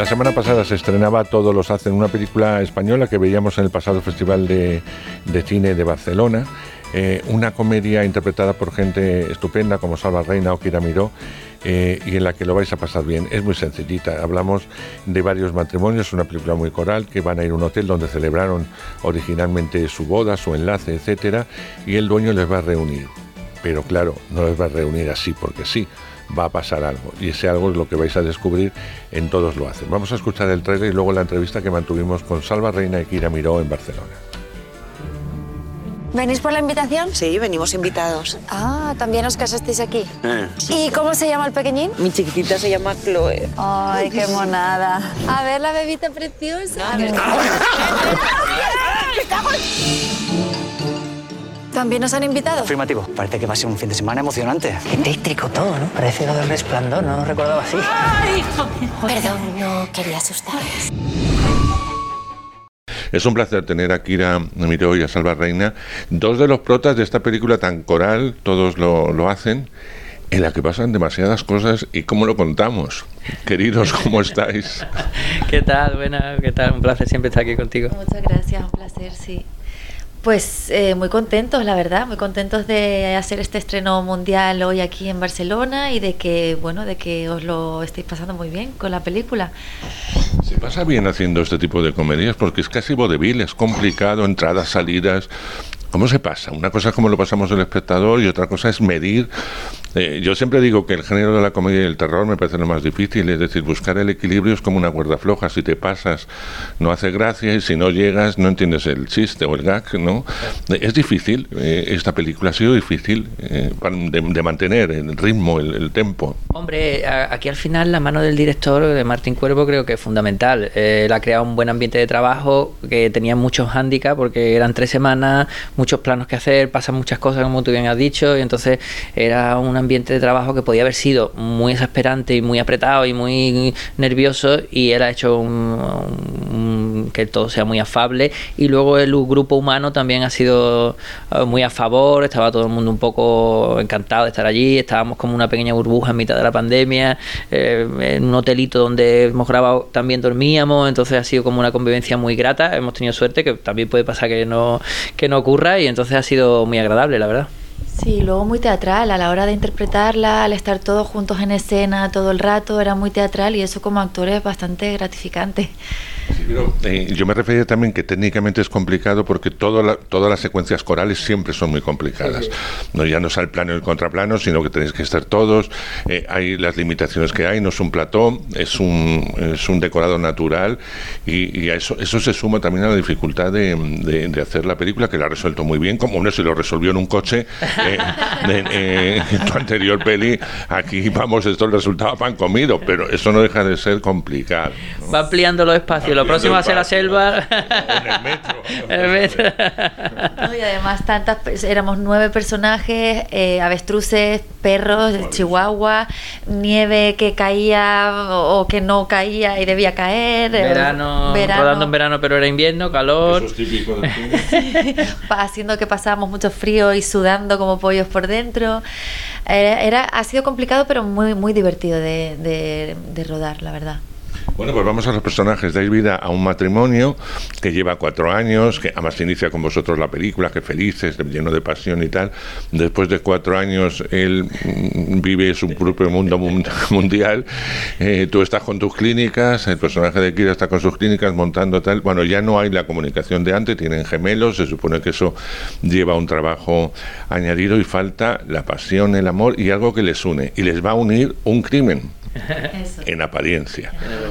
La semana pasada se estrenaba Todos los hacen, una película española que veíamos en el pasado Festival de, Cine de Barcelona. Eh, una comedia interpretada por gente estupenda como Salva Reina o Kira Miró eh, y en la que lo vais a pasar bien. Es muy sencillita. Hablamos de varios matrimonios, una película muy coral que van a ir a un hotel donde celebraron originalmente su boda, su enlace, etcétera, y el dueño les va a reunir. Pero claro, no les va a reunir así porque sí va a pasar algo. Y ese algo es lo que vais a descubrir en Todos lo hacen. Vamos a escuchar el trailer y luego la entrevista que mantuvimos con Salva Reina y Kira Miró en Barcelona. ¿Venís por la invitación? Sí, venimos invitados. Ah, también os casasteis aquí. Eh. ¿Y cómo se llama el pequeñín? Mi chiquitita se llama Chloe. Ay, qué monada. A ver la bebita preciosa. ¿También nos han invitado? Afirmativo. Parece que va a ser un fin de semana emocionante. Qué tétrico todo, ¿no? Parece lo del resplandor, no lo recordaba así. Perdón, no quería asustarles. Es un placer tener a Kira Miró y a Salva Reina, dos de los protas de esta película tan coral, todos lo, lo hacen, en la que pasan demasiadas cosas y cómo lo contamos. Queridos, ¿cómo estáis? ¿Qué tal? Buena, ¿qué tal? Un placer siempre estar aquí contigo. Muchas gracias, un placer, sí. Pues eh, muy contentos, la verdad, muy contentos de hacer este estreno mundial hoy aquí en Barcelona y de que, bueno, de que os lo estéis pasando muy bien con la película. Se pasa bien haciendo este tipo de comedias porque es casi vodevil, es complicado, entradas, salidas. ¿Cómo se pasa? Una cosa es como lo pasamos el espectador y otra cosa es medir. Eh, yo siempre digo que el género de la comedia y el terror me parece lo más difícil, es decir, buscar el equilibrio es como una cuerda floja. Si te pasas, no hace gracia y si no llegas, no entiendes el chiste o el gag, ¿no? Eh, Es difícil, eh, esta película ha sido difícil eh, de, de mantener el ritmo, el, el tempo. Hombre, aquí al final la mano del director, de Martín Cuervo, creo que es fundamental. Él ha creado un buen ambiente de trabajo que tenía muchos hándicaps porque eran tres semanas, muchos planos que hacer, pasan muchas cosas, como tú bien has dicho, y entonces era un ambiente de trabajo que podía haber sido muy exasperante y muy apretado y muy nervioso, y él ha hecho un- que todo sea muy afable. Y luego el grupo humano también ha sido eh, muy a favor, estaba todo el mundo un poco encantado de estar allí, estábamos como una pequeña burbuja en mitad de la pandemia, eh, en un hotelito donde hemos grabado también dormíamos, entonces ha sido como una convivencia muy grata, hemos tenido suerte, que también puede pasar que no, que no ocurra, y entonces ha sido muy agradable, la verdad. Sí, luego muy teatral, a la hora de interpretarla, al estar todos juntos en escena todo el rato, era muy teatral y eso como actor es bastante gratificante. Sí, pero, eh, yo me refería también que técnicamente es complicado porque la- todas las secuencias corales siempre son muy complicadas. No ya no es el plano y el contraplano, sino que tenéis que estar todos. eh, hay las limitaciones que hay, no es un plató, es un, es un decorado natural y, y a eso, eso se suma también a la dificultad de, de- de hacer la película, que la ha resuelto muy bien, como uno se lo resolvió en un coche eh, de- eh, en tu anterior peli. Aquí vamos, esto el resultado pan comido, pero eso no deja de ser complicado. ¿no? Va ampliando los espacios, lo próximo va a ser la selva. En el metro. El metro. ¿no? Y además tantas, éramos nueve personajes, eh, avestruces, perros, chihuahua, nieve que caía o, que no caía y debía caer. eh, Verano, rodando en verano, pero era invierno, calor. Eso es típico del cine. pa- haciendo que pasábamos mucho frío y sudando como pollos por dentro. Era, era- ha sido complicado, pero muy, muy divertido de, de- de rodar, la verdad. Bueno, pues vamos a los personajes. Dais vida a un matrimonio que lleva cuatro años, que además inicia con vosotros la película, que felices, lleno de pasión y tal. Después de cuatro años, él mm, vive su propio mundo mun- mundial. Eh, tú estás con tus clínicas, el personaje de Kira está con sus clínicas montando tal. Bueno, ya no hay la comunicación de antes, tienen gemelos, se supone que eso lleva un trabajo añadido y falta la pasión, el amor y algo que les une. Y les va a unir un crimen Eso. en apariencia.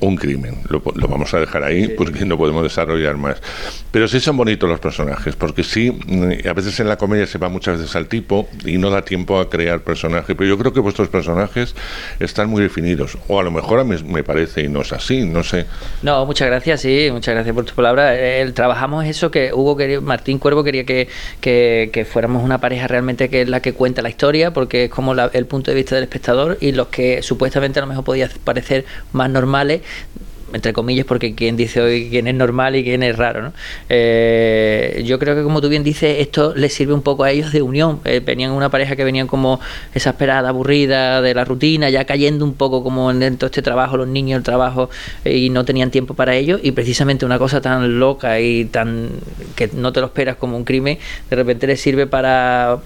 un crimen. Lo, lo vamos a dejar ahí porque no podemos desarrollar más. Pero sí son bonitos los personajes, porque sí, mm, a veces en la comedia se va muchas veces al tipo y no da tiempo a crear personajes. Pero yo creo que vuestros personajes están muy definidos. O a lo mejor a mí me parece y no es así, no sé. No, muchas gracias, sí, muchas gracias por tu palabra. El, trabajamos eso que Hugo quería, Martín Cuervo quería que, que, que, fuéramos una pareja realmente que es la que cuenta la historia, porque es como la, el punto de vista del espectador y los que supuestamente a lo mejor podía parecer más normales entre comillas, porque quien dice hoy quién es normal y quién es raro. ¿no? Eh, yo creo que, como tú bien dices, esto les sirve un poco a ellos de unión. Eh, venían una pareja que venían como exasperada, aburrida de la rutina, ya cayendo un poco como dentro de este trabajo, los niños, el trabajo, eh, y no tenían tiempo para ello. Y precisamente una cosa tan loca y tan que no te lo esperas como un crimen, de repente les sirve para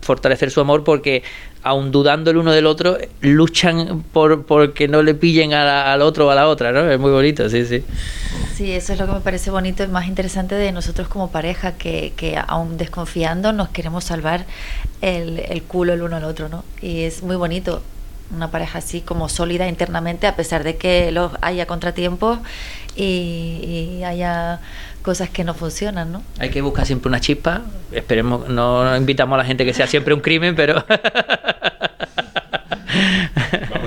fortalecer su amor porque aun dudando el uno del otro, luchan por, que no le pillen al otro o a la otra, ¿no? Es muy bonito, sí, sí. Sí, eso es lo que me parece bonito y más interesante de nosotros como pareja, que, que aún desconfiando nos queremos salvar el, el culo el uno al otro, ¿no? Y es muy bonito una pareja así como sólida internamente, a pesar de que los haya contratiempos y, haya cosas que no funcionan, ¿no? Hay que buscar siempre una chispa. Esperemos, no invitamos a la gente que sea siempre un crimen, pero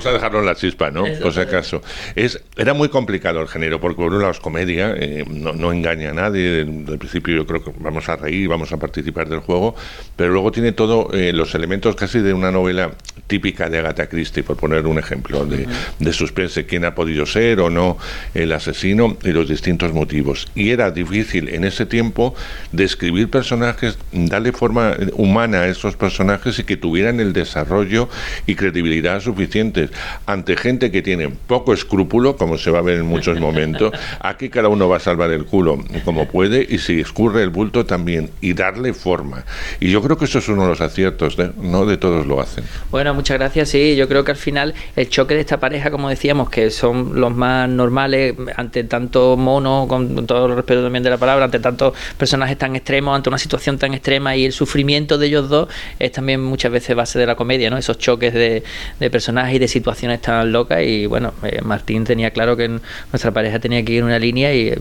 Vamos a dejarlo en la chispa, ¿no? Por si acaso. Es, era muy complicado el género, porque por un lado es comedia, eh, no, engaña a nadie. Desde principio yo creo que vamos a reír, vamos a participar del juego, pero luego tiene todos eh, los elementos casi de una novela típica de Agatha Christie, por poner un ejemplo, de, de suspense, quién ha podido ser o no el asesino y los distintos motivos. Y era difícil en ese tiempo describir personajes, darle forma humana a esos personajes y que tuvieran el desarrollo y credibilidad suficientes ante gente que tiene poco escrúpulo, como se va a ver en muchos momentos. Aquí cada uno va a salvar el culo como puede y si escurre el bulto también y darle forma. Y yo creo que eso es uno de los aciertos, no de todos lo hacen. Bueno, muchas gracias. Sí, yo creo que al final el choque de esta pareja, como decíamos, que son los más normales ante tanto mono, con todo el respeto también de la palabra, ante tantos personajes tan extremos, ante una situación tan extrema y el sufrimiento de ellos dos es también muchas veces base de la comedia, ¿no? Esos choques de, de personajes y de situaciones tan locas y bueno, eh, Martín tenía claro que nuestra pareja tenía que ir en una línea y eh,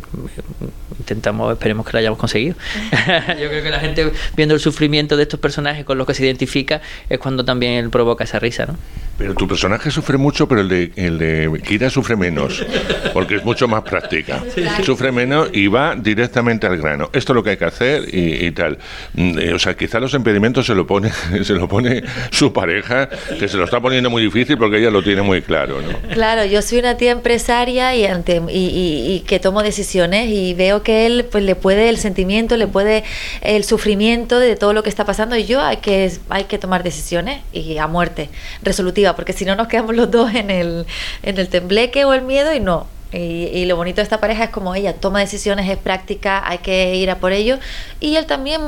intentamos, esperemos que lo hayamos conseguido. Yo creo que la gente viendo el sufrimiento de estos personajes con los que se identifica es cuando también provoca esa risa, ¿no? Pero tu personaje sufre mucho, pero el de, el de Kira sufre menos, porque es mucho más práctica. Sufre menos y va directamente al grano. Esto es lo que hay que hacer y, tal. Mm, eh, o sea, quizá los impedimentos se lo pone se lo pone su pareja, que se lo está poniendo muy difícil porque ella lo tiene muy claro. ¿no? Claro, yo soy una tía empresaria y, ante, y, que tomo decisiones y veo que él pues le puede el sentimiento, le puede el sufrimiento de todo lo que está pasando y yo hay que, hay que tomar decisiones y a muerte, resolutiva porque si no nos quedamos los dos en el, en el tembleque o el miedo y no. Y, lo bonito de esta pareja es como ella toma decisiones, es práctica, hay que ir a por ello. Y él también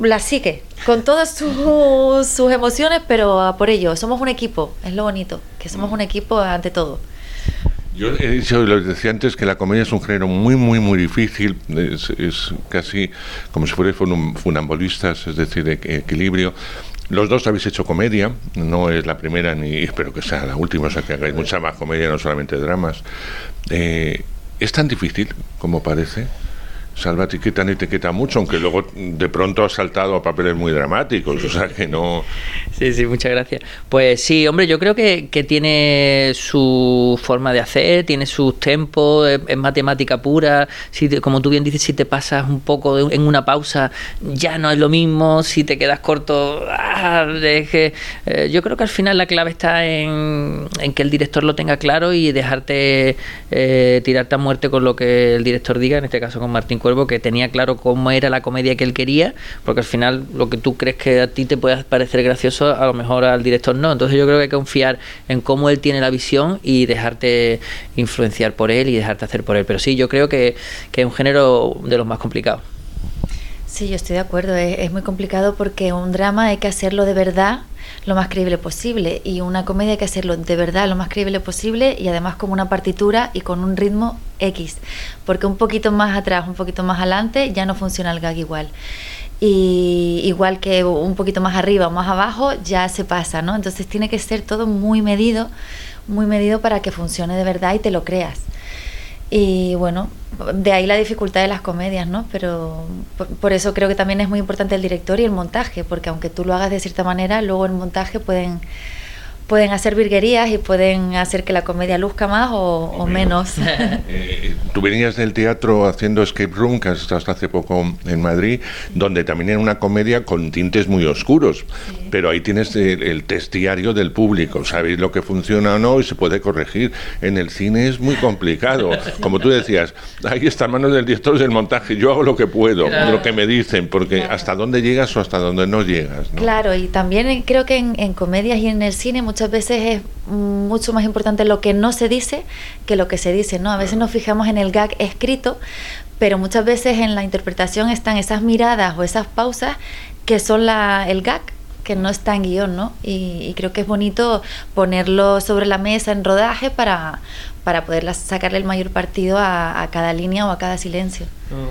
la sigue con todas sus, sus emociones, pero a por ello. Somos un equipo, es lo bonito, que somos un equipo ante todo. Yo he dicho, lo decía antes, que la comedia es un género muy, muy, muy difícil. Es, es casi como si fueran funambulistas, es decir, de equilibrio. Los dos habéis hecho comedia, no es la primera ni espero que sea la última, o sea que hagáis mucha más comedia, no solamente dramas. Eh, ¿Es tan difícil como parece? Salva etiqueta ni etiqueta mucho, aunque luego de pronto ha saltado a papeles muy dramáticos, o sea que no... Sí, sí, muchas gracias. Pues sí, hombre, yo creo que, tiene su forma de hacer, tiene sus tempos, es, matemática pura, si como tú bien dices, si te pasas un poco en una pausa, ya no es lo mismo, si te quedas corto, ah, que, eh, yo creo que al final la clave está en, en, que el director lo tenga claro y dejarte eh, tirarte a muerte con lo que el director diga, en este caso con Martín Cuervo, que tenía claro cómo era la comedia que él quería, porque al final lo que tú crees que a ti te puede parecer gracioso, a lo mejor al director no. Entonces yo creo que hay que confiar en cómo él tiene la visión y dejarte influenciar por él y dejarte hacer por él. Pero sí, yo creo que, que es un género de los más complicados. Sí, yo estoy de acuerdo. Es, es, muy complicado porque un drama hay que hacerlo de verdad lo más creíble posible y una comedia hay que hacerlo de verdad lo más creíble posible y además con una partitura y con un ritmo X, porque un poquito más atrás, un poquito más adelante ya no funciona el gag igual. Y igual que un poquito más arriba o más abajo ya se pasa, ¿no? Entonces tiene que ser todo muy medido, muy medido para que funcione de verdad y te lo creas. Y bueno, de ahí la dificultad de las comedias, ¿no? Pero por, eso creo que también es muy importante el director y el montaje, porque aunque tú lo hagas de cierta manera, luego el montaje pueden pueden hacer virguerías y pueden hacer que la comedia luzca más o, o menos. Eh, tú venías del teatro haciendo Escape Room, que hasta hace poco en Madrid, donde también era una comedia con tintes muy oscuros, sí. pero ahí tienes el, el test diario del público, sabéis lo que funciona o no y se puede corregir. En el cine es muy complicado, como tú decías, ahí está manos del director del montaje, yo hago lo que puedo, claro. lo que me dicen, porque claro. hasta dónde llegas o hasta dónde no llegas. ¿no? Claro, y también creo que en, en comedias y en el cine muchas veces es mucho más importante lo que no se dice que lo que se dice, ¿no? A veces nos fijamos en el gag escrito, pero muchas veces en la interpretación están esas miradas o esas pausas que son la, el gag que no está en guion, ¿no? Y, y, creo que es bonito ponerlo sobre la mesa en rodaje para, para poder sacarle el mayor partido a, a, cada línea o a cada silencio.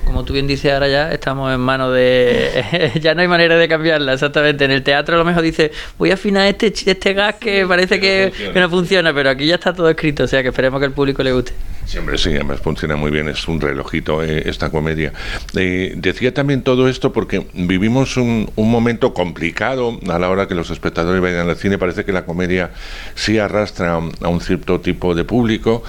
Como tú bien dices, ahora ya estamos en manos de... ya no hay manera de cambiarla, exactamente. En el teatro a lo mejor dice, voy a afinar este, este gas que parece que, que, no funciona, pero aquí ya está todo escrito, o sea que esperemos que al público le guste. Siempre sí, además funciona muy bien, es un relojito eh, esta comedia. Eh, decía también todo esto porque vivimos un, un, momento complicado a la hora que los espectadores vayan al cine. Parece que la comedia sí arrastra a un cierto tipo de público,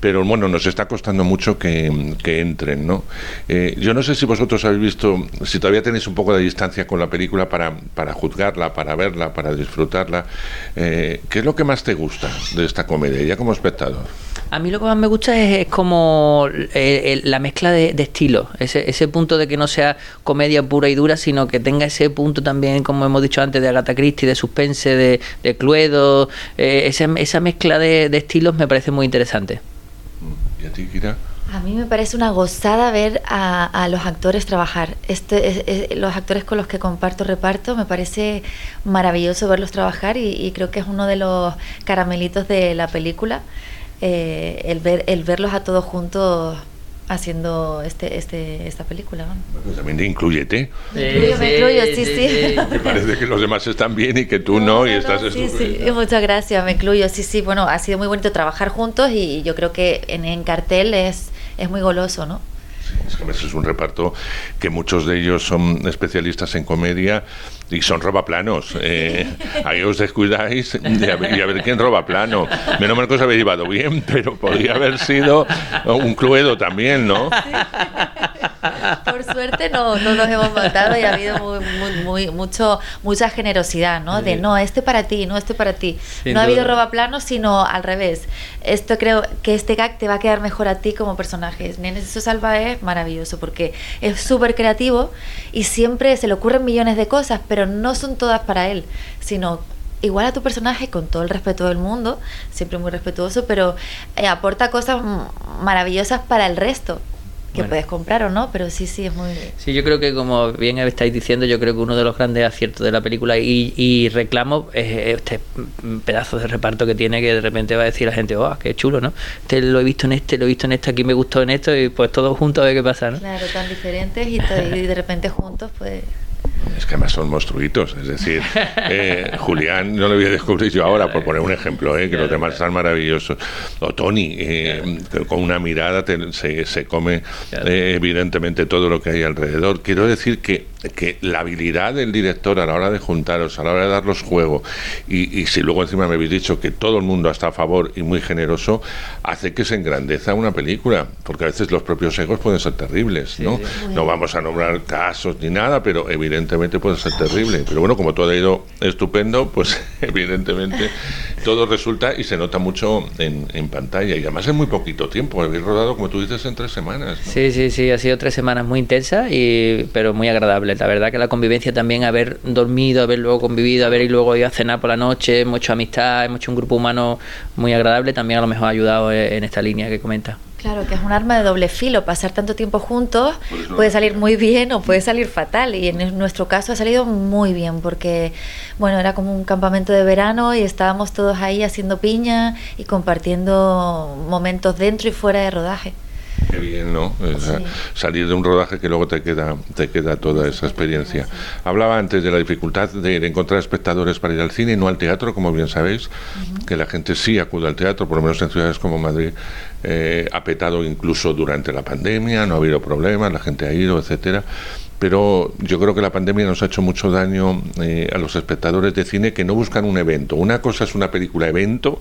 pero bueno, nos está costando mucho que, entren, ¿no? Eh, yo no sé si vosotros habéis visto, si todavía tenéis un poco de distancia con la película para, para juzgarla, para verla, para disfrutarla. Eh, ¿Qué es lo que más te gusta de esta comedia, ya como espectador? A mí lo que más me gusta es, es como eh, la mezcla de, de estilos, ese, ese, punto de que no sea comedia pura y dura, sino que tenga ese punto también, como hemos dicho antes, de Agatha Christie, de suspense, de, de Cluedo, eh, esa, esa, mezcla de, de, estilos me parece muy interesante. ¿Y a ti, Kira? A mí me parece una gozada ver a, a los actores trabajar. Este, es, es, los actores con los que comparto reparto, me parece maravilloso verlos trabajar y, y creo que es uno de los caramelitos de la película eh, el, ver, el verlos a todos juntos haciendo este, este, esta película. Bueno, también te incluyete. Sí, me incluyo, me incluyo, sí, sí. sí. Me parece que los demás están bien y que tú no, no y estás no, sí, sí, muchas gracias, me incluyo. Sí, sí, bueno, ha sido muy bonito trabajar juntos y yo creo que en, en cartel es, es muy goloso, ¿no? Es que es un reparto que muchos de ellos son especialistas en comedia y son robaplanos. Eh, ahí os descuidáis y a, ver, y a, ver, quién roba plano. Menos mal que os habéis llevado bien, pero podría haber sido un cluedo también, ¿no? Por suerte no, no nos hemos matado y ha habido muy, muy, muy, mucho, mucha generosidad, ¿no? De no, este para ti, no, este para ti. Sin no ha habido robaplanos, sino al revés. Esto creo que este gag te va a quedar mejor a ti como personaje. Nenes eso salva es maravilloso porque es súper creativo y siempre se le ocurren millones de cosas, pero no son todas para él, sino igual a tu personaje con todo el respeto del mundo, siempre muy respetuoso, pero eh, aporta cosas maravillosas para el resto que bueno. puedes comprar o no, pero sí, sí, es muy... Sí, yo creo que como bien estáis diciendo, yo creo que uno de los grandes aciertos de la película y, y reclamo es este pedazo de reparto que tiene que de repente va a decir la gente, oh, qué chulo, ¿no? Este lo he visto en este, lo he visto en este, aquí me gustó en esto y pues todos juntos a ver qué pasa, ¿no? Claro, tan diferentes y, y de repente juntos, pues... Es que además son monstruitos, es decir, eh, Julián no lo voy a descubrir yo ahora, por poner un ejemplo, eh, que los demás están maravillosos. O Tony, eh, con una mirada te, se, se, come eh, evidentemente todo lo que hay alrededor. Quiero decir que, que, la habilidad del director a la hora de juntaros, a la hora de darlos juego, y, y, si luego encima me habéis dicho que todo el mundo está a favor y muy generoso, hace que se engrandeza una película, porque a veces los propios egos pueden ser terribles, ¿no? Sí, sí. No vamos a nombrar casos ni nada, pero evidentemente puede ser terrible. Pero bueno, como todo ha ido estupendo, pues evidentemente todo resulta y se nota mucho en, en pantalla. Y además en muy poquito tiempo. Habéis rodado, como tú dices, en tres semanas. ¿no? Sí, sí, sí. Ha sido tres semanas muy intensas, y, pero muy agradable. La verdad que la convivencia también, haber dormido, haber luego convivido, haber y luego ido a cenar por la noche, hemos hecho amistad, hemos hecho un grupo humano muy agradable, también a lo mejor ha ayudado en esta línea que comenta. Claro, que es un arma de doble filo. Pasar tanto tiempo juntos puede salir muy bien o puede salir fatal. Y en nuestro caso ha salido muy bien porque, bueno, era como un campamento de verano y estábamos todos ahí haciendo piña y compartiendo momentos dentro y fuera de rodaje. Qué bien, ¿no? Salir de un rodaje que luego te queda, te queda toda esa experiencia. Hablaba antes de la dificultad de, encontrar espectadores para ir al cine y no al teatro, como bien sabéis, que la gente sí acude al teatro, por lo menos en ciudades como Madrid, eh, ha petado incluso durante la pandemia, no ha habido problemas, la gente ha ido, etcétera pero yo creo que la pandemia nos ha hecho mucho daño eh, a los espectadores de cine que no buscan un evento. Una cosa es una película evento,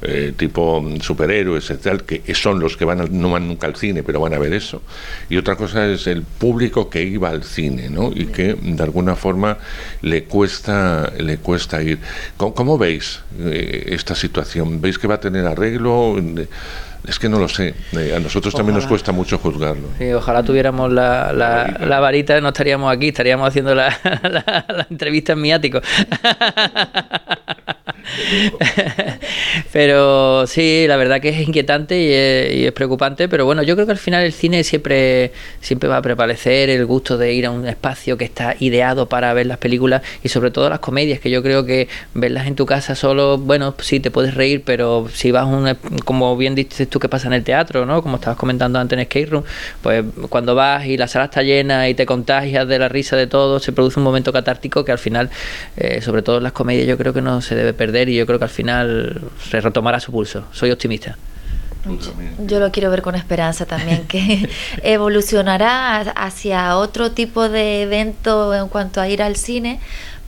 eh, tipo superhéroes, etc., que son los que van no van nunca al cine, pero van a ver eso. Y otra cosa es el público que iba al cine, ¿no? Y que de alguna forma le cuesta, le cuesta ir. ¿Cómo, veis eh, esta situación? ¿Veis que va a tener arreglo? Es que no lo sé. Eh, a nosotros también nos cuesta mucho juzgarlo. Sí, ojalá tuviéramos la, la, varita. no estaríamos aquí, estaríamos haciendo la, la entrevista en miático. pero sí, la verdad que es inquietante y es, preocupante, pero bueno, yo creo que al final el cine siempre, siempre va a prevalecer el gusto de ir a un espacio que está ideado para ver las películas y sobre todo las comedias, que yo creo que verlas en tu casa solo, bueno, sí, te puedes reír, pero si vas a un, como bien dices tú que pasa en el teatro, ¿no? Como estabas comentando antes en Skate Room, pues cuando vas y la sala está llena y te contagias de la risa de todo, se produce un momento catártico que al final, eh, sobre todo en las comedias, yo creo que no se debe perder y yo creo que al final se retomará su pulso. Soy optimista. Yo lo quiero ver con esperanza también, que evolucionará hacia otro tipo de evento en cuanto a ir al cine,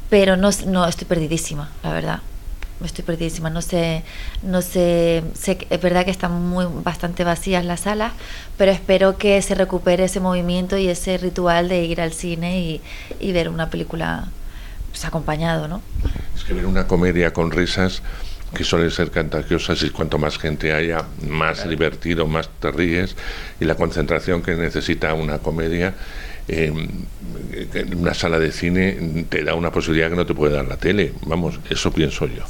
pero no, no estoy perdidísima, la verdad. Estoy perdidísima, no sé, no sé, sé es verdad que están muy bastante vacías las salas, pero espero que se recupere ese movimiento y ese ritual de ir al cine y, y ver una película pues, acompañado, ¿no? Es que ver una comedia con risas que suelen ser contagiosas y cuanto más gente haya, más divertido, más te ríes y la concentración que necesita una comedia em, en una sala de cine te da una posibilidad que no te puede dar la tele. Vamos, eso pienso yo.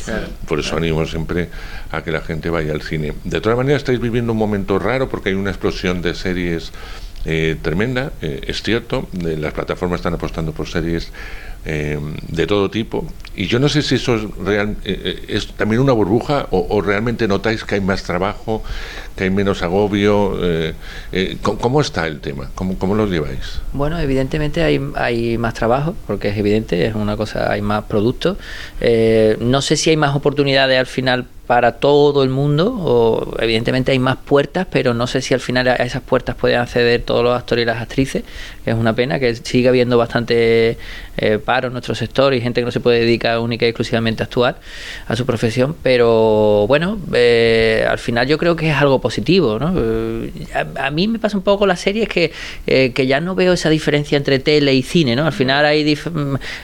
Por eso animo siempre a que la gente vaya al cine. De todas maneras, estáis viviendo un momento raro porque hay una explosión de series eh, tremenda, eh, es cierto, las plataformas están apostando por series eh, de todo tipo. Y yo no sé si eso es, real, eh, eh, es también una burbuja o, realmente notáis que hay más trabajo, que hay menos agobio. ¿cómo, está el tema? ¿Cómo, ¿Cómo lo lleváis? Bueno, evidentemente hay, hay más trabajo, porque es evidente, es una cosa, hay más productos. no sé si hay más oportunidades al final para todo el mundo, o evidentemente hay más puertas, pero no sé si al final a esas puertas pueden acceder todos los actores y las actrices, que es una pena, que sigue habiendo bastante eh, paro en nuestro sector y gente que no se puede dedicar única y exclusivamente a actuar, a su profesión, pero bueno, eh, al final yo creo que es algo positivo. ¿no? Eh, a, mí me pasa un poco las series que, que ya no veo esa diferencia entre tele y cine, ¿no? Al final hay,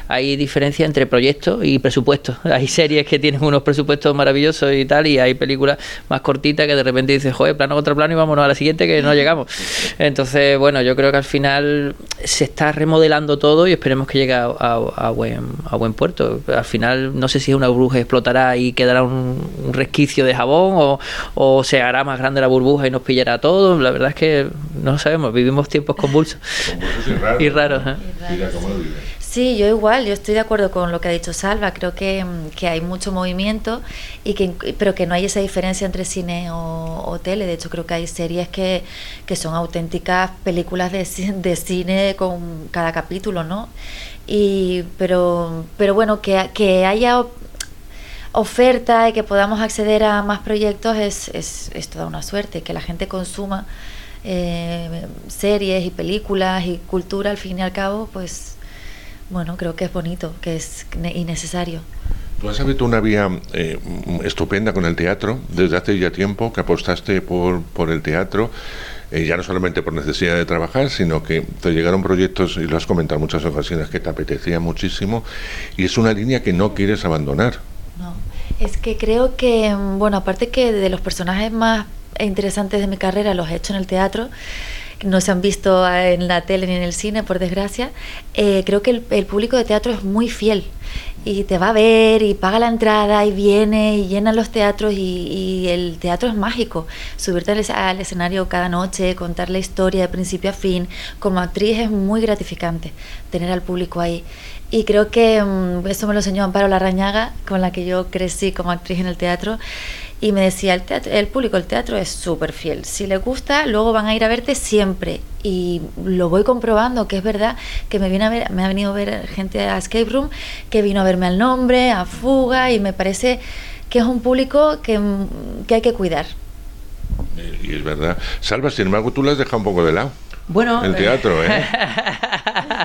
hay diferencia entre proyectos y presupuestos. Hay series que tienen unos presupuestos maravillosos y tal, y hay películas más cortitas que de repente dices, joder, plano contra plano y vámonos a la siguiente que no llegamos. Entonces, bueno, yo creo que al final se está remodelando todo y esperemos que llegue a, buen, a buen puerto. Al final, no sé si una burbuja explotará y quedará un, resquicio de jabón o, se hará más grande la burbuja y nos pillará a todos. La verdad es que no sabemos, vivimos tiempos convulsos. y raros. ¿eh? Sí, yo igual, yo estoy de acuerdo con lo que ha dicho Salva, creo que, mm, que hay mucho movimiento, y que, pero que no hay esa diferencia entre cine o, tele, de hecho creo que hay series que, que son auténticas películas de, de cine con cada capítulo, ¿no? Y, pero, pero bueno, que, que haya oferta y que podamos acceder a más proyectos es, es, es toda una suerte, que la gente consuma eh, series y películas y cultura al fin y al cabo, pues bueno, creo que es bonito, que es innecesario. Tú has abierto una vía eh, estupenda con el teatro desde hace ya tiempo, que apostaste por, por el teatro, eh, ya no solamente por necesidad de trabajar, sino que te llegaron proyectos, y lo has comentado en muchas ocasiones, que te apetecía muchísimo, y es una línea que no quieres abandonar. No, es que creo que, bueno, aparte que de los personajes más interesantes de mi carrera los he hecho en el teatro, no se han visto en la tele ni en el cine, por desgracia, eh, creo que el, público de teatro es muy fiel y te va a ver y paga la entrada y viene y llena los teatros y, el teatro es mágico. Subirte al, escenario cada noche, contar la historia de principio a fin, como actriz es muy gratificante tener al público ahí. Y creo que mm, eso me lo enseñó Amparo Larrañaga, con la que yo crecí como actriz en el teatro y me decía, el, teatro, el público, el teatro es súper fiel. Si les gusta, luego van a ir a verte siempre. Y lo voy comprobando, que es verdad que me, viene a ver, me ha venido a ver gente a Escape Room, que vino a verme al nombre, a Fuga, y me parece que es un público que, que hay que cuidar. Y es verdad. Salva, sin embargo, tú lo has dejado un poco de lado. Bueno, el teatro, ¿eh?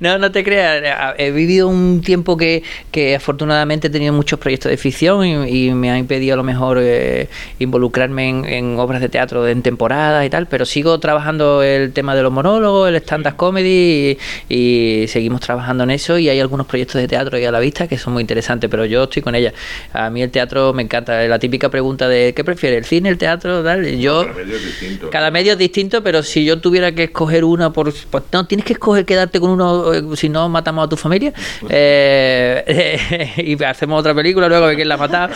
no, no te creas. He vivido un tiempo que, que afortunadamente he tenido muchos proyectos de ficción y, me ha impedido a lo mejor eh, involucrarme en, obras de teatro en temporada y tal, pero sigo trabajando el tema de los monólogos, el stand-up comedy y, seguimos trabajando en eso y hay algunos proyectos de teatro ahí a la vista que son muy interesantes, pero yo estoy con ella. A mí el teatro me encanta. La típica pregunta de ¿qué prefiere? ¿El cine, el teatro? Tal? Yo, cada medio es distinto. Cada medio es distinto, pero si yo tuviera que escoger una por... Pues, no, tienes que escoger quedarte con uno, eh, si no matamos a tu familia. Eh, y hacemos otra película luego de quién la matado.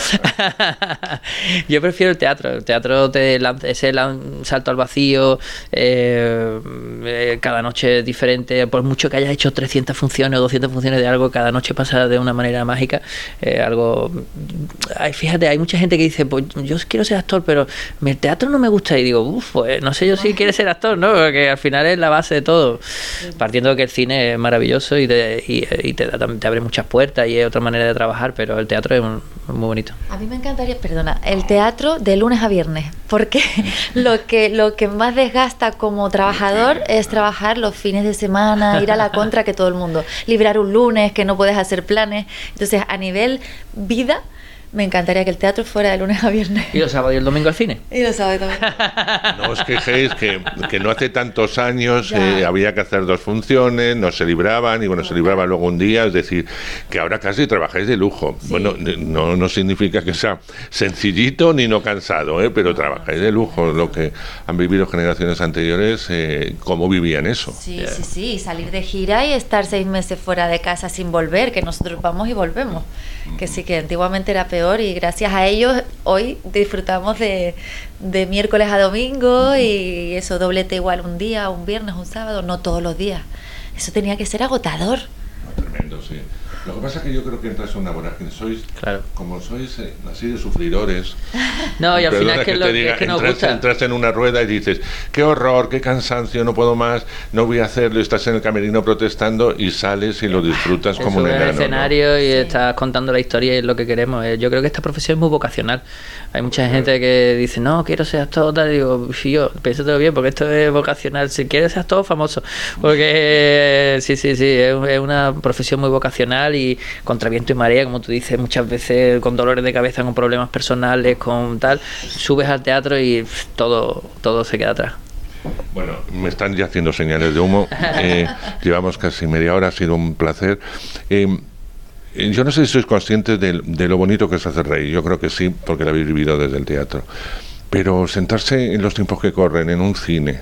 Yo prefiero el teatro. El teatro te lanza, ese salto al vacío, eh, cada noche es diferente. Por mucho que hayas hecho 300 funciones o 200 funciones de algo, cada noche pasa de una manera mágica. algo... fíjate, hay mucha gente que dice, pues yo quiero ser actor, pero el teatro no me gusta. Y digo, uff, pues no sé yo si quiere ser actor, ¿no? Porque al final es la base de todo. Partiendo de que el cine es maravilloso y, te, y, te, te, abre muchas puertas y es otra manera de trabajar, pero el teatro es muy bonito. A mí me encantaría, perdona, el teatro de lunes a viernes, porque lo que, lo que más desgasta como trabajador es trabajar los fines de semana, ir a la contra que todo el mundo, librar un lunes, que no puedes hacer planes. Entonces, a nivel vida, me encantaría que el teatro fuera de lunes a viernes. ¿Y los sábados y el domingo al cine? Y los sábados también. No os quejéis que, que no hace tantos años eh, había que hacer dos funciones, no se libraban y bueno, se libraba luego un día, es decir, que ahora casi trabajáis de lujo. Bueno, no, no significa que sea sencillito ni no cansado, ¿eh? pero trabajáis de lujo, lo que han vivido generaciones anteriores, eh, ¿cómo vivían eso? Sí, sí, sí, salir de gira y estar seis meses fuera de casa sin volver, que nosotros vamos y volvemos que sí que antiguamente era peor y gracias a ellos hoy disfrutamos de, de miércoles a domingo y eso doblete igual un día, un viernes, un sábado, no todos los días. Eso tenía que ser agotador. Tremendo, sí. Lo que pasa es que yo creo que entras en una vorágine. Sois, claro. como sois eh, así de sufridores. No, y al final que, lo, que, nos entras, gusta. entras en una rueda y dices, qué horror, qué cansancio, no puedo más, no voy a hacerlo. Estás en el camerino protestando y sales y lo disfrutas como un en el escenario y estás contando la historia y es lo que queremos. Eh, yo creo que esta profesión es muy vocacional. Hay mucha gente que dice, no, quiero ser actor, tal. Y digo, yo, piénsatelo bien, porque esto es vocacional. Si quieres ser actor, famoso. Porque sí, sí, sí, es una profesión muy vocacional y contra viento y marea, como tú dices, muchas veces con dolores de cabeza, con problemas personales, con tal, subes al teatro y todo, todo se queda atrás. Bueno, me están ya haciendo señales de humo. Eh, llevamos casi media hora, ha sido un placer. Eh, eh, yo no sé si sois conscientes de, de, lo bonito que es hacer reír. Yo creo que sí, porque lo habéis vivido desde el teatro. Pero sentarse en los tiempos que corren, en un cine,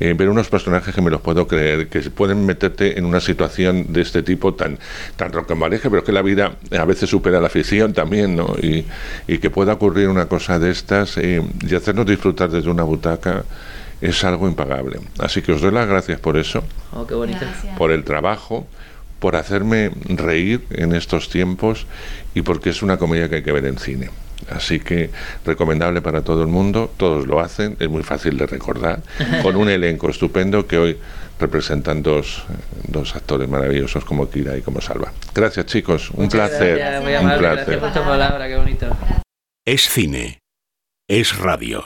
eh, ver unos personajes que me los puedo creer, que pueden meterte en una situación de este tipo tan, tan rocambolesca, pero que la vida a veces supera la ficción también, ¿no? Y, que pueda ocurrir una cosa de estas eh, y hacernos disfrutar desde una butaca es algo impagable. Así que os doy las gracias por eso, oh, qué bonito. por el trabajo, por hacerme reír en estos tiempos y porque es una comedia que hay que ver en cine. Así que recomendable para todo el mundo, todos lo hacen, es muy fácil de recordar, con un elenco estupendo que hoy representan dos, dos actores maravillosos como Kira y como Salva. Gracias chicos, un placer. un placer. Gracias por tu palabra, qué bonito. Es cine, es radio.